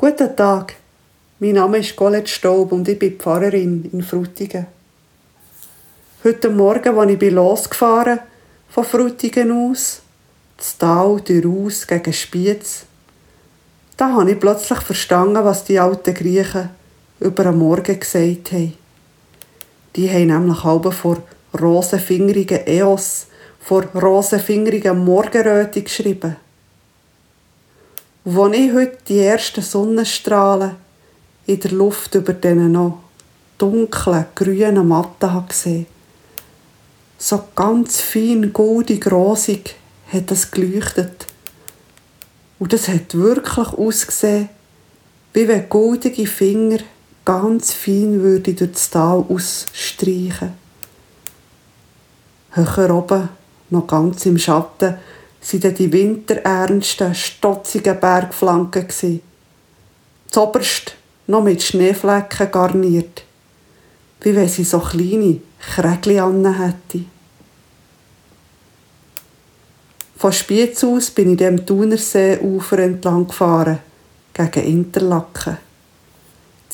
Guten Tag, mein Name ist Colette Staub und ich bin Pfarrerin in Frutigen. Heute Morgen, als ich losgefahren von Frutigen aus, das Tal durch gegen Spiez, da habe ich plötzlich verstanden, was die alten Griechen über den Morgen gesagt haben. Die haben nämlich halb vor rosenfingerigen Eos, vor rosenfingerigen Morgenröte geschrieben. Als ich heute die ersten Sonnenstrahlen in der Luft über diesen noch dunklen, grünen Matten gesehen so ganz fein, goldig, rosig hat es geleuchtet. Und es hat wirklich ausgesehen, wie wenn goldige Finger ganz fein würde durch das Tal ausstreichen. Höher oben, noch ganz im Schatten, waren die winterernsten, stotzigen Bergflanken. Zoberst noch mit Schneeflecken garniert, wie wenn sie so kleine Krägli hätte. Von Spiez aus bin ich dem Thunerseeufer entlang gefahren, gegen Interlaken.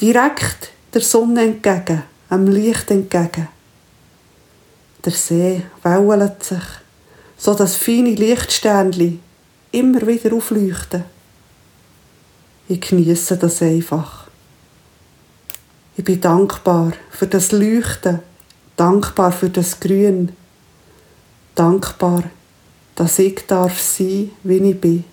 Direkt der Sonne entgegen, am Licht entgegen. Der See wällt sich, so dass feine Lichtsternli immer wieder aufleuchten. Ich genieße das einfach. Ich bin dankbar für das Leuchten, dankbar für das Grün, dankbar, dass ich darf sein, wie ich bin.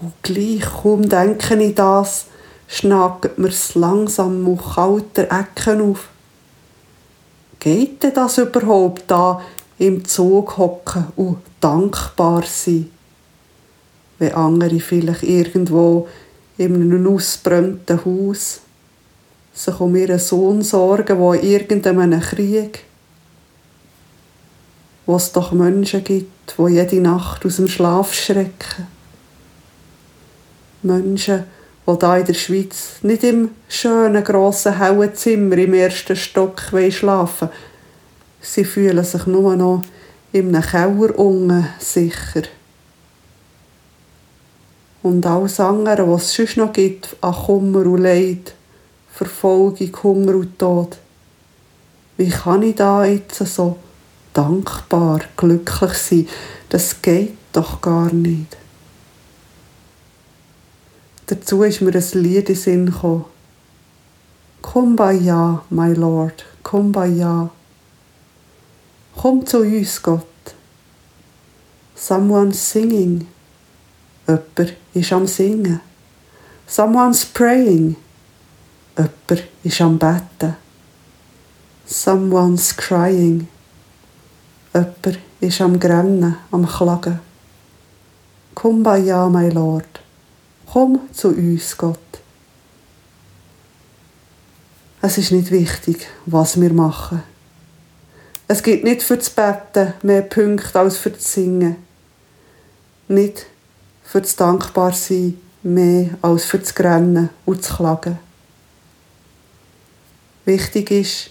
Und gleich kaum denke ich das, schnagt mir's langsam auf kalter Ecken auf. Geht denn das überhaupt da im Zug hocken und dankbar sein? Wenn andere vielleicht irgendwo in einem ausbrannten Haus sich um ihren Sohn sorgen, wo in irgendeinem Krieg, wo es doch Menschen gibt, wo jede Nacht aus dem Schlaf schrecken. Menschen, die da in der Schweiz nicht im schönen, grossen, hellen Zimmer im ersten Stock schlafen Sie fühlen sich nur noch in einem Keller unten sicher. Und alles andere, was es sonst noch gibt, an Kummer und Leid, Verfolgung, Hunger und Tod. Wie kann ich da jetzt so dankbar, glücklich sein? Das geht doch gar nicht. Dazu ist mir ein Lied in Sinn gekommen. Kumbaya, my Lord, Kumbaya. Komm zu uns, Gott. Someone's singing. Jemand ist am Singen. Someone's praying. Jemand ist am Betten. Someone's crying. Jemand ist am Grennen, am Klagen. Kumbaya, my Lord. Komm zu uns, Gott. Es ist nicht wichtig, was wir machen. Es gibt nicht für das Betten mehr Punkte als für das Singen. Nicht für das Dankbarsein mehr als für das Grennen und das Klagen. Wichtig ist,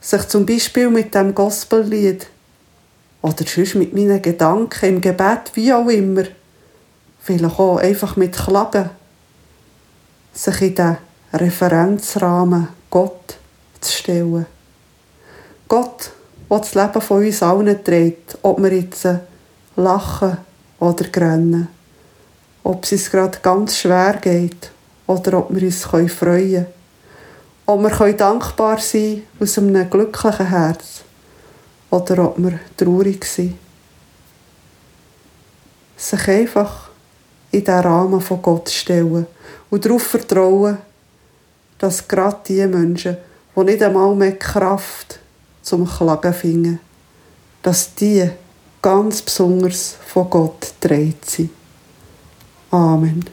sich zum Beispiel mit dem Gospellied oder sonst mit meinen Gedanken im Gebet, wie auch immer, vielleicht auch einfach mit Klagen, sich in den Referenzrahmen Gott zu stellen. Gott, der das Leben von uns allen trägt, ob wir jetzt lachen oder grennen, ob es uns gerade ganz schwer geht oder ob wir uns freuen können ob wir dankbar sein aus einem glücklichen Herz oder ob wir traurig sind. Sich einfach in den Rahmen von Gott stellen und darauf vertrauen, dass gerade die Menschen, die nicht einmal mehr Kraft zum Klagen finden, dass die ganz besonders von Gott dreht sind. Amen.